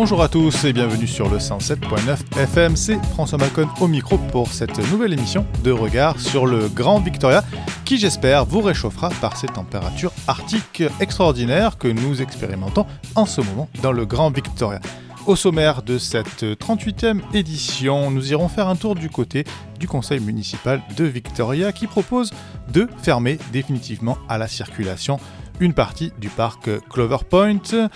Bonjour à tous et bienvenue sur le 107.9 FM. C'est François Malcon au micro pour cette nouvelle émission de regard sur le Grand Victoria qui j'espère vous réchauffera par ces températures arctiques extraordinaires que nous expérimentons en ce moment dans le Grand Victoria. Au sommaire de cette 38e édition, nous irons faire un tour du côté du conseil municipal de Victoria qui propose de fermer définitivement à la circulation une partie du parc Clover Point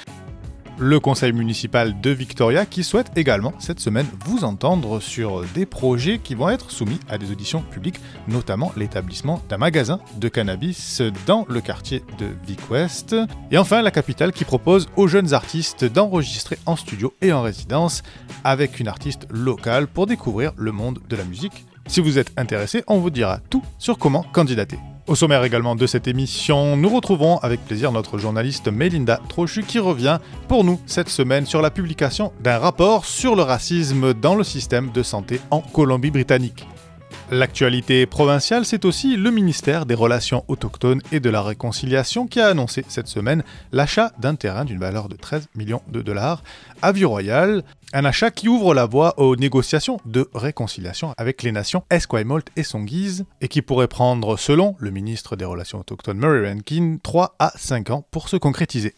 le conseil municipal de Victoria qui souhaite également cette semaine vous entendre sur des projets qui vont être soumis à des auditions publiques, notamment l'établissement d'un magasin de cannabis dans le quartier de Vic West. Et enfin la capitale qui propose aux jeunes artistes d'enregistrer en studio et en résidence avec une artiste locale pour découvrir le monde de la musique. Si vous êtes intéressé, on vous dira tout sur comment candidater. Au sommaire également de cette émission, nous retrouvons avec plaisir notre journaliste Melinda Trochu qui revient pour nous cette semaine sur la publication d'un rapport sur le racisme dans le système de santé en Colombie-Britannique. L'actualité provinciale, c'est aussi le ministère des Relations autochtones et de la Réconciliation qui a annoncé cette semaine l'achat d'un terrain d'une valeur de 13 millions de dollars à Vie-Royale, un achat qui ouvre la voie aux négociations de réconciliation avec les nations Esquimalt et Songhees et qui pourrait prendre, selon le ministre des Relations autochtones Murray Rankin, 3 à 5 ans pour se concrétiser.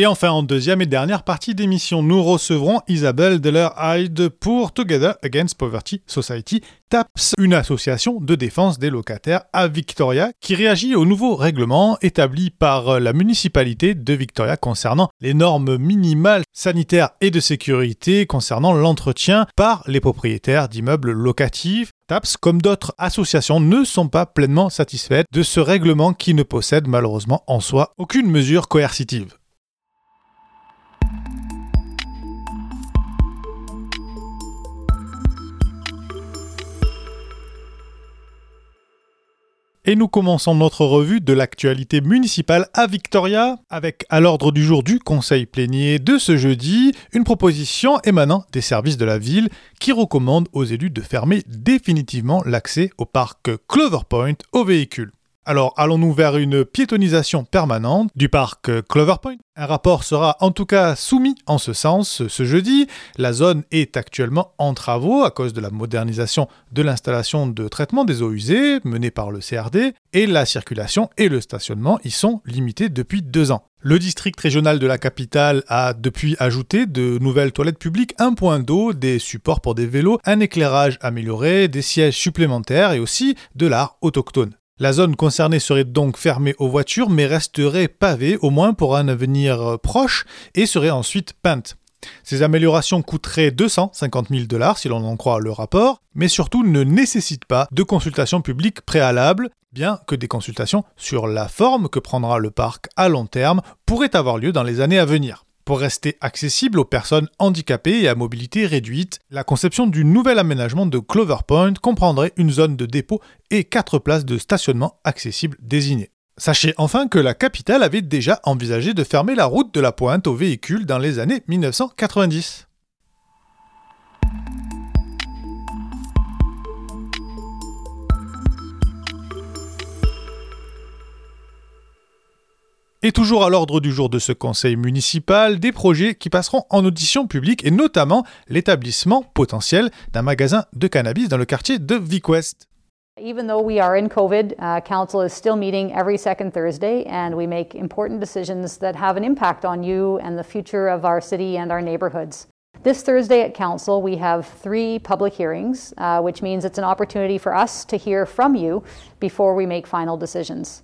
Et enfin, en deuxième et dernière partie d'émission, nous recevrons Isabelle Deller-Hyde pour Together Against Poverty Society, TAPS, une association de défense des locataires à Victoria qui réagit au nouveau règlement établi par la municipalité de Victoria concernant les normes minimales sanitaires et de sécurité concernant l'entretien par les propriétaires d'immeubles locatifs. TAPS, comme d'autres associations, ne sont pas pleinement satisfaites de ce règlement qui ne possède malheureusement en soi aucune mesure coercitive. Et nous commençons notre revue de l'actualité municipale à Victoria avec à l'ordre du jour du conseil plénier de ce jeudi une proposition émanant des services de la ville qui recommande aux élus de fermer définitivement l'accès au parc Clover Point aux véhicules. Alors allons-nous vers une piétonisation permanente du parc Clover Point Un rapport sera en tout cas soumis en ce sens ce jeudi. La zone est actuellement en travaux à cause de la modernisation de l'installation de traitement des eaux usées menée par le CRD et la circulation et le stationnement y sont limités depuis deux ans. Le district régional de la capitale a depuis ajouté de nouvelles toilettes publiques, un point d'eau, des supports pour des vélos, un éclairage amélioré, des sièges supplémentaires et aussi de l'art autochtone. La zone concernée serait donc fermée aux voitures mais resterait pavée au moins pour un avenir proche et serait ensuite peinte. Ces améliorations coûteraient 250 000 dollars si l'on en croit le rapport, mais surtout ne nécessitent pas de consultation publique préalable, bien que des consultations sur la forme que prendra le parc à long terme pourraient avoir lieu dans les années à venir. Pour rester accessible aux personnes handicapées et à mobilité réduite, la conception du nouvel aménagement de Clover Point comprendrait une zone de dépôt et quatre places de stationnement accessibles désignées. Sachez enfin que la capitale avait déjà envisagé de fermer la route de la pointe aux véhicules dans les années 1990. Et toujours à l'ordre du jour de ce conseil municipal, des projets qui passeront en audition publique et notamment l'établissement potentiel d'un magasin de cannabis dans le quartier de Vic West. Even though we are in COVID, uh, Council is still meeting every second Thursday, and we make important decisions that have an impact on you and the future of our city and our neighborhoods. This Thursday at Council, we have three public hearings, uh, which means it's an opportunity for us to hear from you before we make final decisions.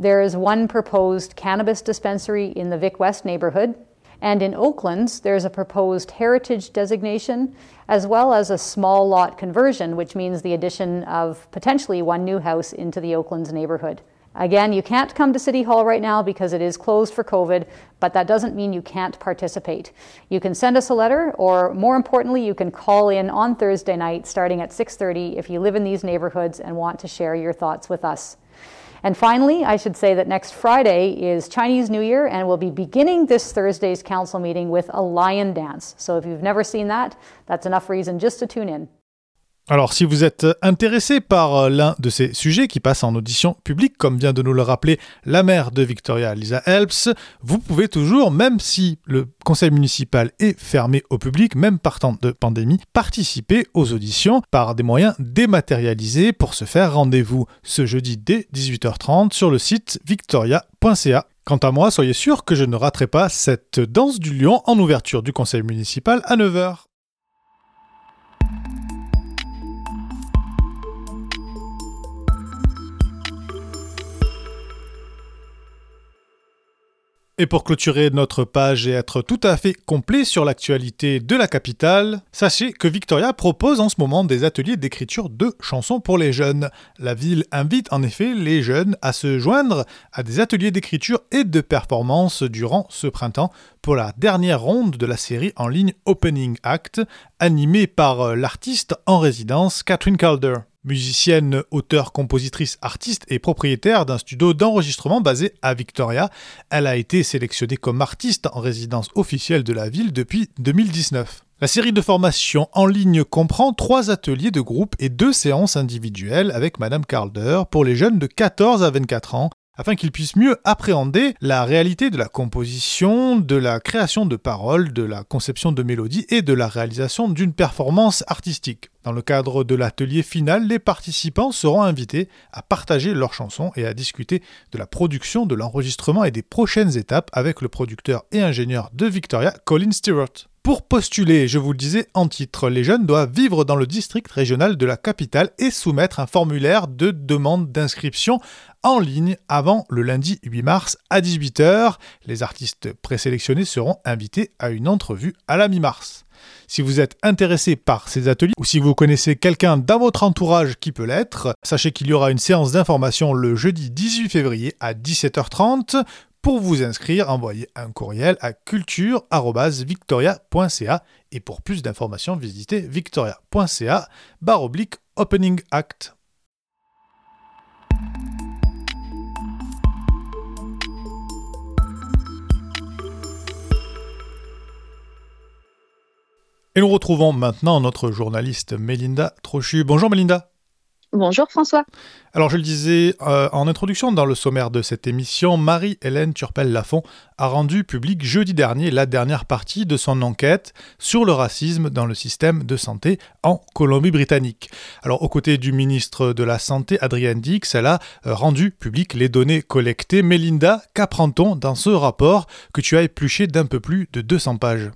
There is one proposed cannabis dispensary in the Vic West neighborhood, and in Oaklands, there's a proposed heritage designation as well as a small lot conversion, which means the addition of potentially one new house into the Oaklands neighborhood. Again, you can't come to City Hall right now because it is closed for COVID, but that doesn't mean you can't participate. You can send us a letter or more importantly, you can call in on Thursday night starting at 6:30 if you live in these neighborhoods and want to share your thoughts with us. And finally, I should say that next Friday is Chinese New Year, and we'll be beginning this Thursday's council meeting with a lion dance. So if you've never seen that, that's enough reason just to tune in. Alors, si vous êtes intéressé par euh, l'un de ces sujets qui passe en audition publique, comme vient de nous le rappeler la maire de Victoria, Lisa Helps, vous pouvez toujours, même si le conseil municipal est fermé au public, même partant de pandémie, participer aux auditions par des moyens dématérialisés. Pour ce faire, rendez-vous ce jeudi dès 18h30 sur le site victoria.ca. Quant à moi, soyez sûr que je ne raterai pas cette danse du lion en ouverture du conseil municipal à 9h. Et pour clôturer notre page et être tout à fait complet sur l'actualité de la capitale, sachez que Victoria propose en ce moment des ateliers d'écriture de chansons pour les jeunes. La ville invite en effet les jeunes à se joindre à des ateliers d'écriture et de performance durant ce printemps pour la dernière ronde de la série en ligne Opening Act, animée par l'artiste en résidence Catherine Calder. Musicienne, auteure, compositrice, artiste et propriétaire d'un studio d'enregistrement basé à Victoria, elle a été sélectionnée comme artiste en résidence officielle de la ville depuis 2019. La série de formation en ligne comprend trois ateliers de groupe et deux séances individuelles avec Madame Calder pour les jeunes de 14 à 24 ans afin qu'ils puissent mieux appréhender la réalité de la composition, de la création de paroles, de la conception de mélodies et de la réalisation d'une performance artistique. Dans le cadre de l'atelier final, les participants seront invités à partager leurs chansons et à discuter de la production, de l'enregistrement et des prochaines étapes avec le producteur et ingénieur de Victoria, Colin Stewart. Pour postuler, je vous le disais en titre, les jeunes doivent vivre dans le district régional de la capitale et soumettre un formulaire de demande d'inscription en ligne avant le lundi 8 mars à 18h. Les artistes présélectionnés seront invités à une entrevue à la mi-mars. Si vous êtes intéressé par ces ateliers ou si vous connaissez quelqu'un dans votre entourage qui peut l'être, sachez qu'il y aura une séance d'information le jeudi 18 février à 17h30. Pour vous inscrire, envoyez un courriel à culture.victoria.ca et pour plus d'informations, visitez victoria.ca opening act. Et nous retrouvons maintenant notre journaliste Mélinda Trochu. Bonjour Mélinda. Bonjour François. Alors je le disais euh, en introduction dans le sommaire de cette émission, Marie-Hélène Turpel-Lafont a rendu public jeudi dernier la dernière partie de son enquête sur le racisme dans le système de santé en Colombie-Britannique. Alors aux côtés du ministre de la Santé Adrien Dix, elle a euh, rendu public les données collectées. Mélinda, qu'apprend-on dans ce rapport que tu as épluché d'un peu plus de 200 pages?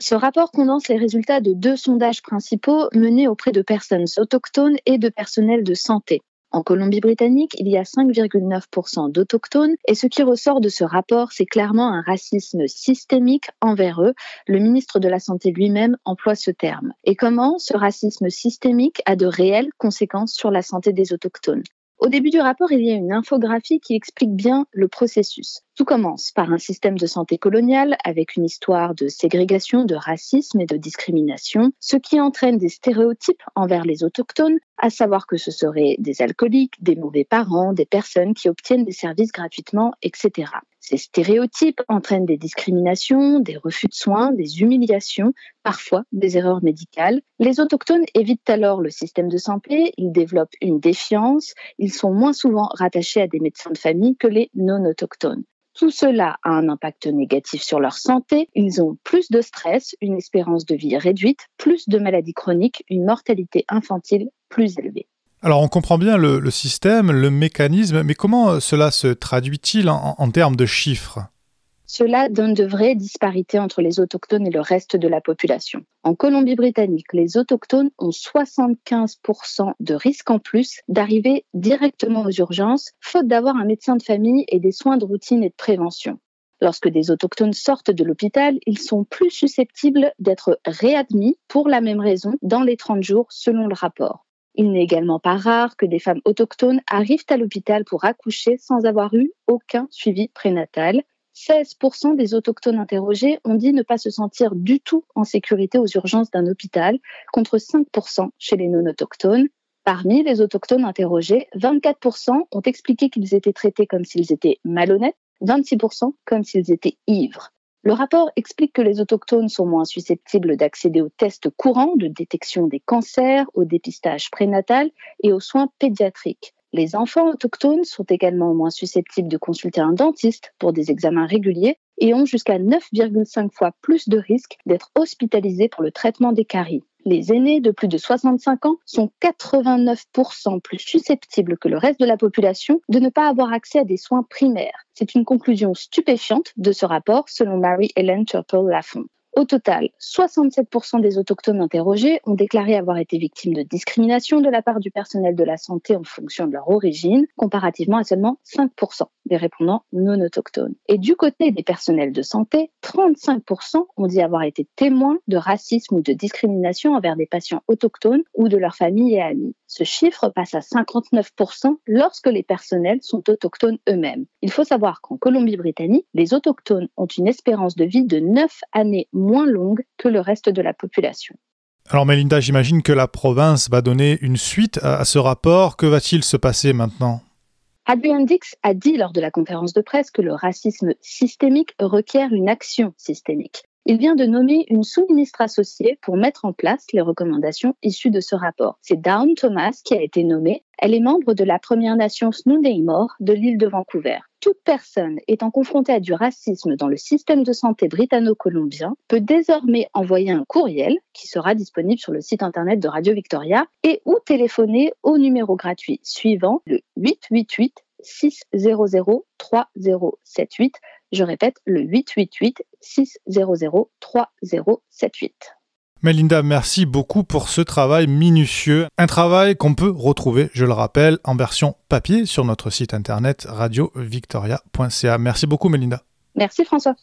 Ce rapport condense les résultats de deux sondages principaux menés auprès de personnes autochtones et de personnel de santé. En Colombie-Britannique, il y a 5,9% d'autochtones et ce qui ressort de ce rapport, c'est clairement un racisme systémique envers eux. Le ministre de la Santé lui-même emploie ce terme. Et comment ce racisme systémique a de réelles conséquences sur la santé des autochtones? Au début du rapport, il y a une infographie qui explique bien le processus. Tout commence par un système de santé colonial avec une histoire de ségrégation, de racisme et de discrimination, ce qui entraîne des stéréotypes envers les autochtones, à savoir que ce seraient des alcooliques, des mauvais parents, des personnes qui obtiennent des services gratuitement, etc. Ces stéréotypes entraînent des discriminations, des refus de soins, des humiliations, parfois des erreurs médicales. Les autochtones évitent alors le système de santé, ils développent une défiance, ils sont moins souvent rattachés à des médecins de famille que les non-autochtones. Tout cela a un impact négatif sur leur santé. Ils ont plus de stress, une espérance de vie réduite, plus de maladies chroniques, une mortalité infantile plus élevée. Alors on comprend bien le, système, le mécanisme, mais comment cela se traduit-il en termes de chiffres? Cela donne de vraies disparités entre les autochtones et le reste de la population. En Colombie-Britannique, les autochtones ont 75% de risque en plus d'arriver directement aux urgences, faute d'avoir un médecin de famille et des soins de routine et de prévention. Lorsque des autochtones sortent de l'hôpital, ils sont plus susceptibles d'être réadmis pour la même raison dans les 30 jours selon le rapport. Il n'est également pas rare que des femmes autochtones arrivent à l'hôpital pour accoucher sans avoir eu aucun suivi prénatal 16% des autochtones interrogés ont dit ne pas se sentir du tout en sécurité aux urgences d'un hôpital, contre 5% chez les non-autochtones. Parmi les autochtones interrogés, 24% ont expliqué qu'ils étaient traités comme s'ils étaient malhonnêtes, 26% comme s'ils étaient ivres. Le rapport explique que les autochtones sont moins susceptibles d'accéder aux tests courants de détection des cancers, au dépistage prénatal et aux soins pédiatriques. Les enfants autochtones sont également moins susceptibles de consulter un dentiste pour des examens réguliers et ont jusqu'à 9,5 fois plus de risques d'être hospitalisés pour le traitement des caries. Les aînés de plus de 65 ans sont 89% plus susceptibles que le reste de la population de ne pas avoir accès à des soins primaires. C'est une conclusion stupéfiante de ce rapport selon Mary-Hélène Turple-Lafont. Au total, 67% des autochtones interrogés ont déclaré avoir été victimes de discrimination de la part du personnel de la santé en fonction de leur origine, comparativement à seulement 5% des répondants non autochtones. Et du côté des personnels de santé, 35% ont dit avoir été témoins de racisme ou de discrimination envers des patients autochtones ou de leurs familles et amis. Ce chiffre passe à 59% lorsque les personnels sont autochtones eux-mêmes. Il faut savoir qu'en Colombie-Britannique, les autochtones ont une espérance de vie de 9 années longue que le reste de la population. Alors Melinda, j'imagine que la province va donner une suite à ce rapport. Que va-t-il se passer maintenant? Adrian Dix a dit lors de la conférence de presse que le racisme systémique requiert une action systémique. Il vient de nommer une sous-ministre associée pour mettre en place les recommandations issues de ce rapport. C'est Dawn Thomas qui a été nommée. Elle est membre de la Première Nation Snuneymuxw de l'île de Vancouver. Toute personne étant confrontée à du racisme dans le système de santé britanno-colombien peut désormais envoyer un courriel qui sera disponible sur le site internet de Radio Victoria et ou téléphoner au numéro gratuit suivant le 888 600 3078 je répète, le 888-600-3078. Melinda, merci beaucoup pour ce travail minutieux. Un travail qu'on peut retrouver, je le rappelle, en version papier sur notre site internet radiovictoria.ca. Merci beaucoup, Melinda. Merci, François.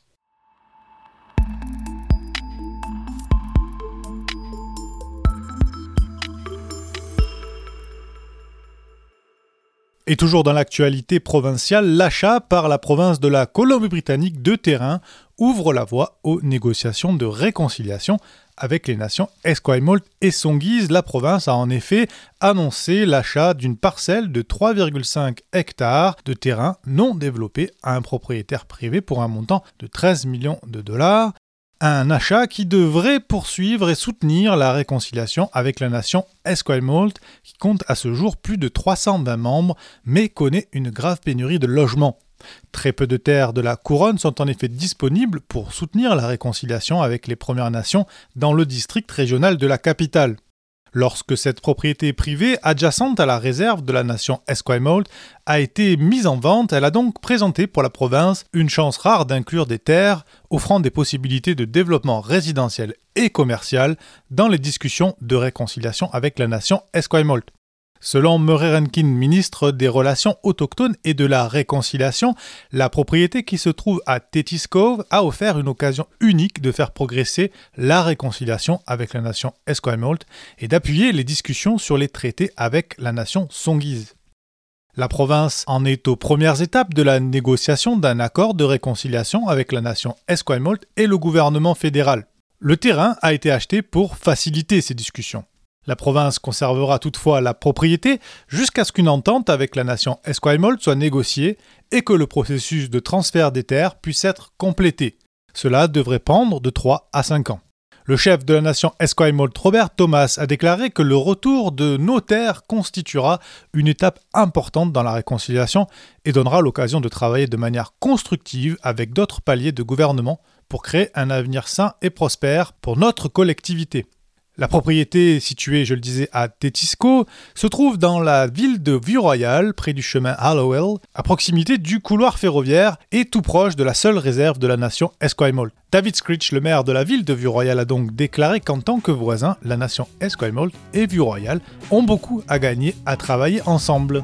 Et toujours dans l'actualité provinciale, l'achat par la province de la Colombie-Britannique de terrain ouvre la voie aux négociations de réconciliation avec les nations Esquimalt et Songhees. La province a en effet annoncé l'achat d'une parcelle de 3,5 hectares de terrain non développé à un propriétaire privé pour un montant de 13 millions de dollars. Un achat qui devrait poursuivre et soutenir la réconciliation avec la nation Esquimalt, qui compte à ce jour plus de 320 membres, mais connaît une grave pénurie de logements. Très peu de terres de la couronne sont en effet disponibles pour soutenir la réconciliation avec les Premières Nations dans le district régional de la capitale. Lorsque cette propriété privée, adjacente à la réserve de la nation Esquimalt, a été mise en vente, elle a donc présenté pour la province une chance rare d'inclure des terres offrant des possibilités de développement résidentiel et commercial dans les discussions de réconciliation avec la nation Esquimalt. Selon Murray Rankin, ministre des Relations autochtones et de la Réconciliation, la propriété qui se trouve à Tetis Cove a offert une occasion unique de faire progresser la réconciliation avec la nation Esquimalt et d'appuyer les discussions sur les traités avec la nation Songhees. La province en est aux premières étapes de la négociation d'un accord de réconciliation avec la nation Esquimalt et le gouvernement fédéral. Le terrain a été acheté pour faciliter ces discussions. La province conservera toutefois la propriété jusqu'à ce qu'une entente avec la nation Esquimalt soit négociée et que le processus de transfert des terres puisse être complété. Cela devrait prendre de 3 à 5 ans. Le chef de la nation Esquimalt, Robert Thomas, a déclaré que le retour de nos terres constituera une étape importante dans la réconciliation et donnera l'occasion de travailler de manière constructive avec d'autres paliers de gouvernement pour créer un avenir sain et prospère pour notre collectivité. La propriété, située, je le disais, à Tétisco, se trouve dans la ville de Vieux-Royal, près du chemin Hallowell, à proximité du couloir ferroviaire et tout proche de la seule réserve de la nation Esquimalt. David Screech, le maire de la ville de Vieux-Royal, a donc déclaré qu'en tant que voisins, la nation Esquimalt et Vieux-Royal ont beaucoup à gagner à travailler ensemble.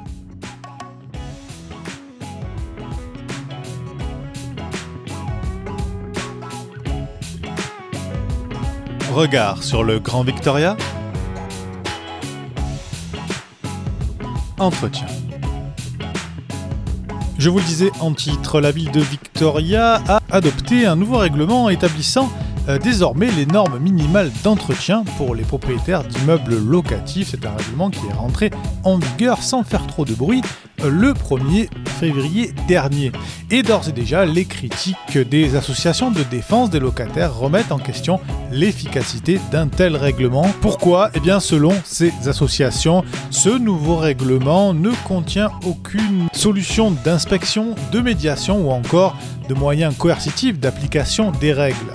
Regard sur le Grand Victoria? Entretien. Je vous le disais en titre, la ville de Victoria a adopté un nouveau règlement établissant euh, désormais les normes minimales d'entretien pour les propriétaires d'immeubles locatifs. C'est un règlement qui est rentré en vigueur sans faire trop de bruit euh, le 1er février dernier. Et d'ores et déjà, les critiques des associations de défense des locataires remettent en question l'efficacité d'un tel règlement. Pourquoi? Eh bien, selon ces associations, ce nouveau règlement ne contient aucune solution d'inspection, de médiation ou encore de moyens coercitifs d'application des règles.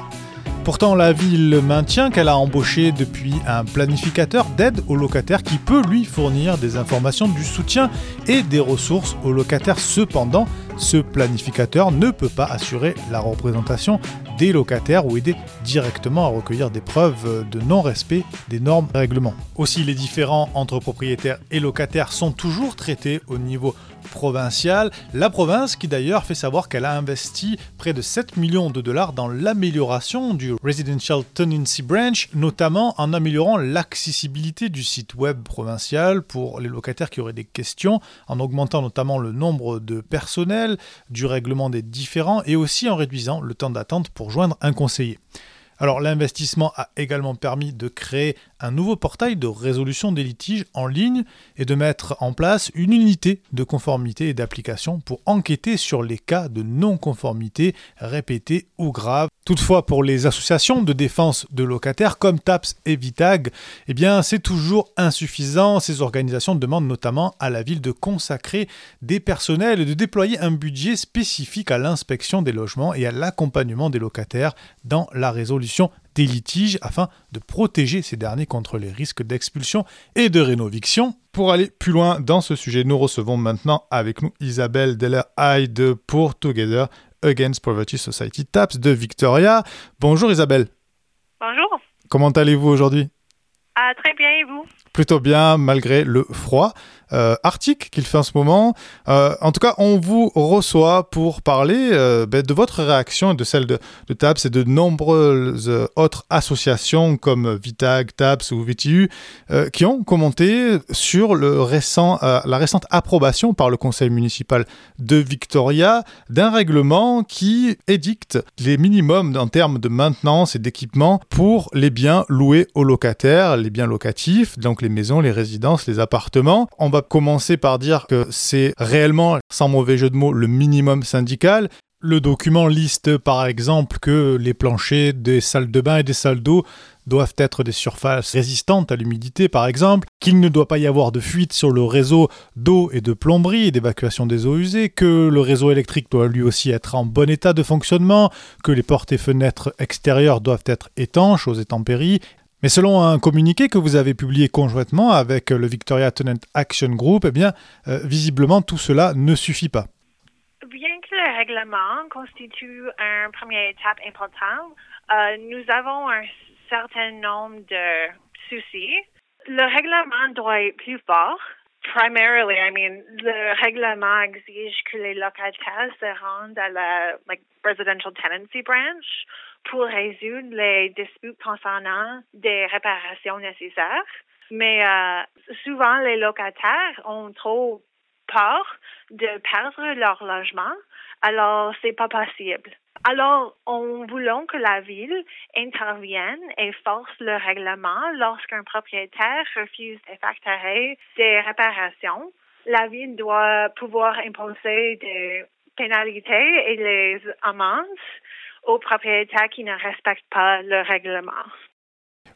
Pourtant, la ville maintient qu'elle a embauché depuis un planificateur d'aide aux locataires qui peut lui fournir des informations, du soutien et des ressources aux locataires. Cependant, ce planificateur ne peut pas assurer la représentation des locataires ou aider directement à recueillir des preuves de non-respect des normes et règlements. Aussi, les différends entre propriétaires et locataires sont toujours traités au niveau provinciale. La province qui d'ailleurs fait savoir qu'elle a investi près de 7 millions de dollars dans l'amélioration du Residential Tenancy Branch, notamment en améliorant l'accessibilité du site web provincial pour les locataires qui auraient des questions, en augmentant notamment le nombre de personnel, du règlement des différends et aussi en réduisant le temps d'attente pour joindre un conseiller. Alors l'investissement a également permis de créer un nouveau portail de résolution des litiges en ligne et de mettre en place une unité de conformité et d'application pour enquêter sur les cas de non-conformité répétés ou graves. Toutefois, pour les associations de défense de locataires comme TAPS et VITAG, eh c'est toujours insuffisant. Ces organisations demandent notamment à la ville de consacrer des personnels et de déployer un budget spécifique à l'inspection des logements et à l'accompagnement des locataires dans la résolution des litiges afin de protéger ces derniers contre les risques d'expulsion et de rénoviction. Pour aller plus loin dans ce sujet, nous recevons maintenant avec nous Isabelle Deller-Hyde pour Together Against Poverty Society TAPS de Victoria. Bonjour Isabelle. Bonjour. Comment allez-vous aujourd'hui? Ah, Très bien, et vous? Plutôt bien malgré le froid. Euh, arctique qu'il fait en ce moment. Euh, en tout cas, on vous reçoit pour parler euh, ben, de votre réaction et de celle de, TAPS et de nombreuses autres associations comme Vitag, TAPS ou VTU qui ont commenté sur le récent, la récente approbation par le conseil municipal de Victoria d'un règlement qui édicte les minimums en termes de maintenance et d'équipement pour les biens loués aux locataires, les biens locatifs, donc les maisons, les résidences, les appartements. Commencer par dire que c'est réellement, sans mauvais jeu de mots, le minimum syndical. Le document liste par exemple que les planchers des salles de bain et des salles d'eau doivent être des surfaces résistantes à l'humidité par exemple, qu'il ne doit pas y avoir de fuite sur le réseau d'eau et de plomberie et d'évacuation des eaux usées, que le réseau électrique doit lui aussi être en bon état de fonctionnement, que les portes et fenêtres extérieures doivent être étanches aux intempéries, mais selon un communiqué que vous avez publié conjointement avec le Victoria Tenant Action Group, eh bien, euh, visiblement, tout cela ne suffit pas. Bien que le règlement constitue une première étape importante, euh, nous avons un certain nombre de soucis. Le règlement doit être plus fort. Primarily, I mean, le règlement exige que les locataires se rendent à la residential tenancy branch pour résoudre les disputes concernant des réparations nécessaires. Mais euh, souvent, les locataires ont trop peur de perdre leur logement, alors c'est pas possible. Alors, on voulons que la ville intervienne et force le règlement lorsqu'un propriétaire refuse d'effectuer des réparations. La ville doit pouvoir imposer des pénalités et les amendes aux propriétaires qui ne respectent pas le règlement.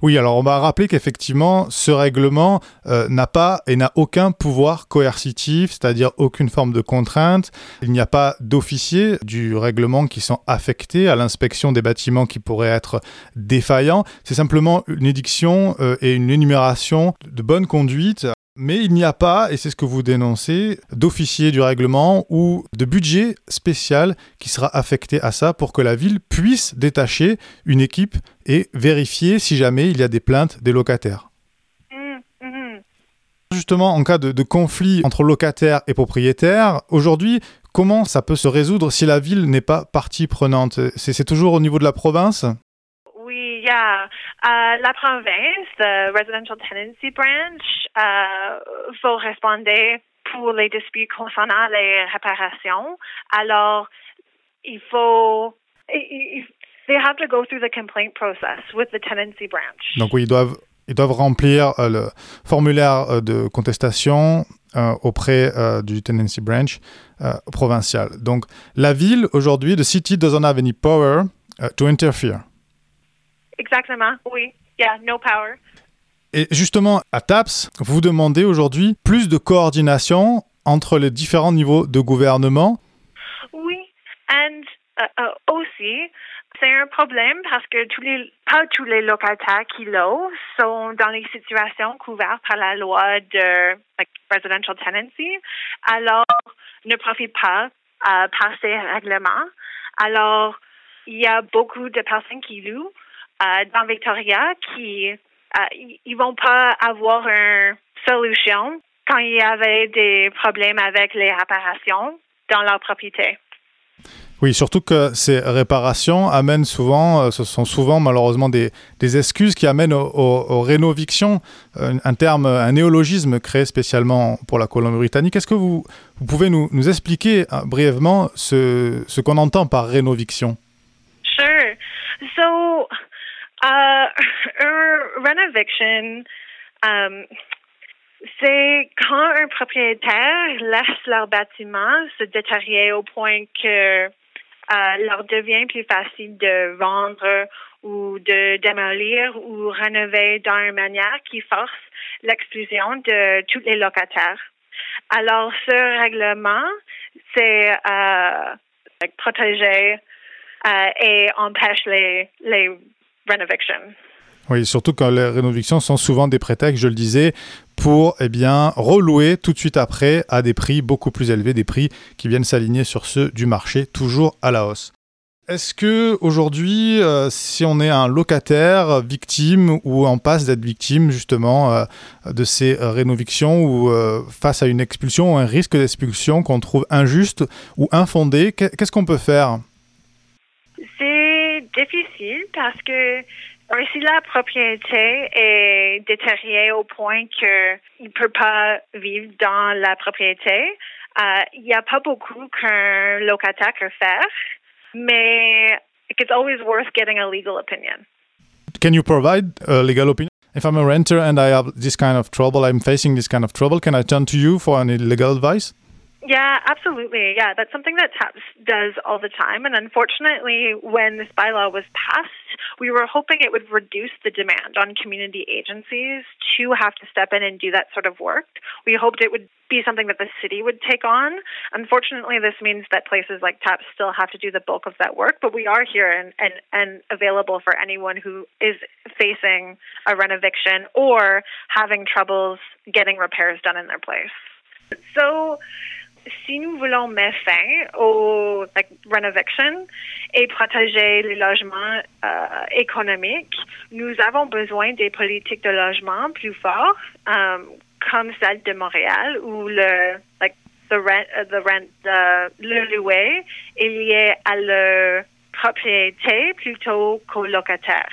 Oui, alors on va rappeler qu'effectivement, ce règlement euh, n'a pas et n'a aucun pouvoir coercitif, c'est-à-dire aucune forme de contrainte. Il n'y a pas d'officiers du règlement qui sont affectés à l'inspection des bâtiments qui pourraient être défaillants. C'est simplement une édiction euh, et une énumération de bonne conduite mais il n'y a pas, et c'est ce que vous dénoncez, d'officier du règlement ou de budget spécial qui sera affecté à ça pour que la ville puisse détacher une équipe et vérifier si jamais il y a des plaintes des locataires. Mm, mhm. Justement, en cas de, de conflit entre locataires et propriétaires, aujourd'hui, comment ça peut se résoudre si la ville n'est pas partie prenante? C'est toujours au niveau de la province? Oui, yeah. Euh, la province, the Residential Tenancy Branch, euh, faut répondre pour les disputes concernant les réparations. Alors, il faut... They have to go through the complaint process with the tenancy branch. Donc oui, ils doivent, ils doivent remplir euh, le formulaire euh, de contestation auprès du Tenancy Branch provincial. Donc la ville, aujourd'hui, the city doesn't have any power uh, to interfere. Exactement, oui. Yeah, no power. Et justement, à TAPS, vous demandez aujourd'hui plus de coordination entre les différents niveaux de gouvernement. Oui, and euh, euh, aussi, c'est un problème parce que tous les, pas tous les locataires qui louent sont dans les situations couvertes par la loi de like, residential tenancy. Alors, ne profitent pas euh, par ces règlements. Alors, il y a beaucoup de personnes qui louent euh, dans Victoria qui euh, ils vont pas avoir une solution quand il y avait des problèmes avec les réparations dans leur propriété. Oui, surtout que ces réparations amènent souvent, euh, ce sont souvent malheureusement des, des excuses qui amènent aux, aux, aux rénovictions, un, un terme, un néologisme créé spécialement pour la Colombie-Britannique. Est-ce que vous, vous pouvez nous, nous expliquer euh, brièvement ce, ce qu'on entend par rénoviction? Sure. So, uh, un renoviction, um, c'est quand un propriétaire laisse leur bâtiment se détériorer au point que euh, leur devient plus facile de vendre ou de démolir ou rénover d'une manière qui force l'exclusion de tous les locataires. Alors, ce règlement, c'est euh, protéger euh, et empêche les, les Oui, surtout quand les rénovictions sont souvent des prétextes, je le disais, pour eh bien, relouer tout de suite après à des prix beaucoup plus élevés, des prix qui viennent s'aligner sur ceux du marché, toujours à la hausse. Est-ce que aujourd'hui, euh, si on est un locataire victime ou en passe d'être victime justement euh, de ces euh, rénovictions ou euh, face à une expulsion ou un risque d'expulsion qu'on trouve injuste ou infondé, qu'est- qu'est-ce qu'on peut faire? Difficile parce que euh, si la propriété est détériorée au point qu'il ne peut pas vivre dans la propriété, euh, il n'y a pas beaucoup qu'un locataire peut faire, mais it's always worth getting a legal opinion. Can you provide a legal opinion? If I'm a renter and I have this kind of trouble, I'm facing this kind of trouble, can I turn to you for any legal advice? Yeah, absolutely. Yeah, that's something that TAPS does all the time. And unfortunately, when this bylaw was passed, we were hoping it would reduce the demand on community agencies to have to step in and do that sort of work. We hoped it would be something that the city would take on. Unfortunately, this means that places like TAPS still have to do the bulk of that work, but we are here and, and, and available for anyone who is facing a rent eviction or having troubles getting repairs done in their place. So, si nous voulons mettre fin au like, renoviction et protéger les logements euh, économiques, nous avons besoin des politiques de logement plus fortes, um, comme celle de Montréal, où le like the rent, uh, the rent, uh, le louer est lié à la propriété plutôt qu'au locataire.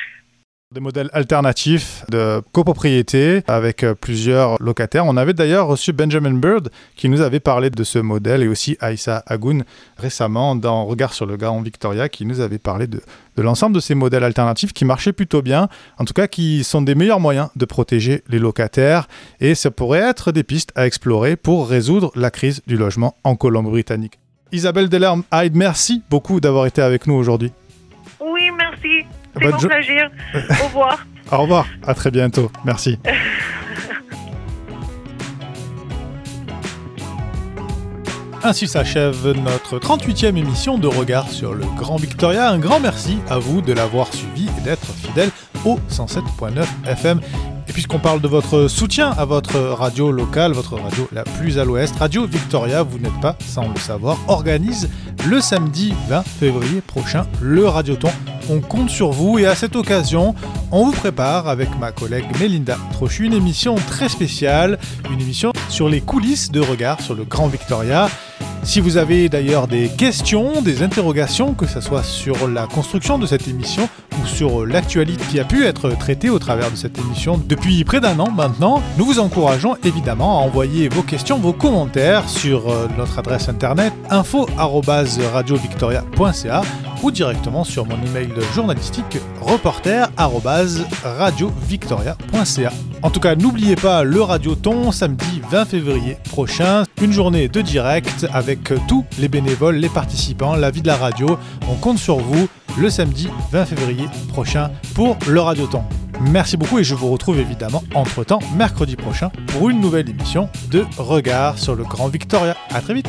Des modèles alternatifs de copropriété avec euh, plusieurs locataires. On avait d'ailleurs reçu Benjamin Bird qui nous avait parlé de ce modèle et aussi Aïssa Agoun récemment dans Regard sur le Garon Victoria qui nous avait parlé de, l'ensemble de ces modèles alternatifs qui marchaient plutôt bien, en tout cas qui sont des meilleurs moyens de protéger les locataires et ça pourrait être des pistes à explorer pour résoudre la crise du logement en Colombie-Britannique. Isabelle Delerme Hyde, merci beaucoup d'avoir été avec nous aujourd'hui. Oui, merci. C'est Bonne mon jo- plaisir. Au revoir. Au revoir, à très bientôt. Merci. Ainsi s'achève notre 38e émission de Regard sur le Grand Victoria. Un grand merci à vous de l'avoir suivi et d'être fidèle au 107.9 FM. Et puisqu'on parle de votre soutien à votre radio locale, votre radio la plus à l'ouest, Radio Victoria, vous n'êtes pas sans le savoir, organise le samedi 20 février prochain le Radioton. On compte sur vous et à cette occasion, on vous prépare avec ma collègue Melinda Trochu une émission très spéciale, une émission sur les coulisses de regard sur le Grand Victoria. Si vous avez d'ailleurs des questions, des interrogations, que ce soit sur la construction de cette émission ou sur l'actualité qui a pu être traitée au travers de cette émission depuis près d'un an maintenant, nous vous encourageons évidemment à envoyer vos questions, vos commentaires sur euh, notre adresse internet info@radiovictoria.ca ou directement sur mon email journalistique reporter@radiovictoria.ca. En tout cas, n'oubliez pas le Radioton samedi 20 février prochain, une journée de direct avec tous les bénévoles, les participants, la vie de la radio. On compte sur vous le samedi 20 février prochain pour le Radioton. Merci beaucoup et je vous retrouve évidemment entre-temps mercredi prochain pour une nouvelle émission de Regard sur le Grand Victoria. À très vite.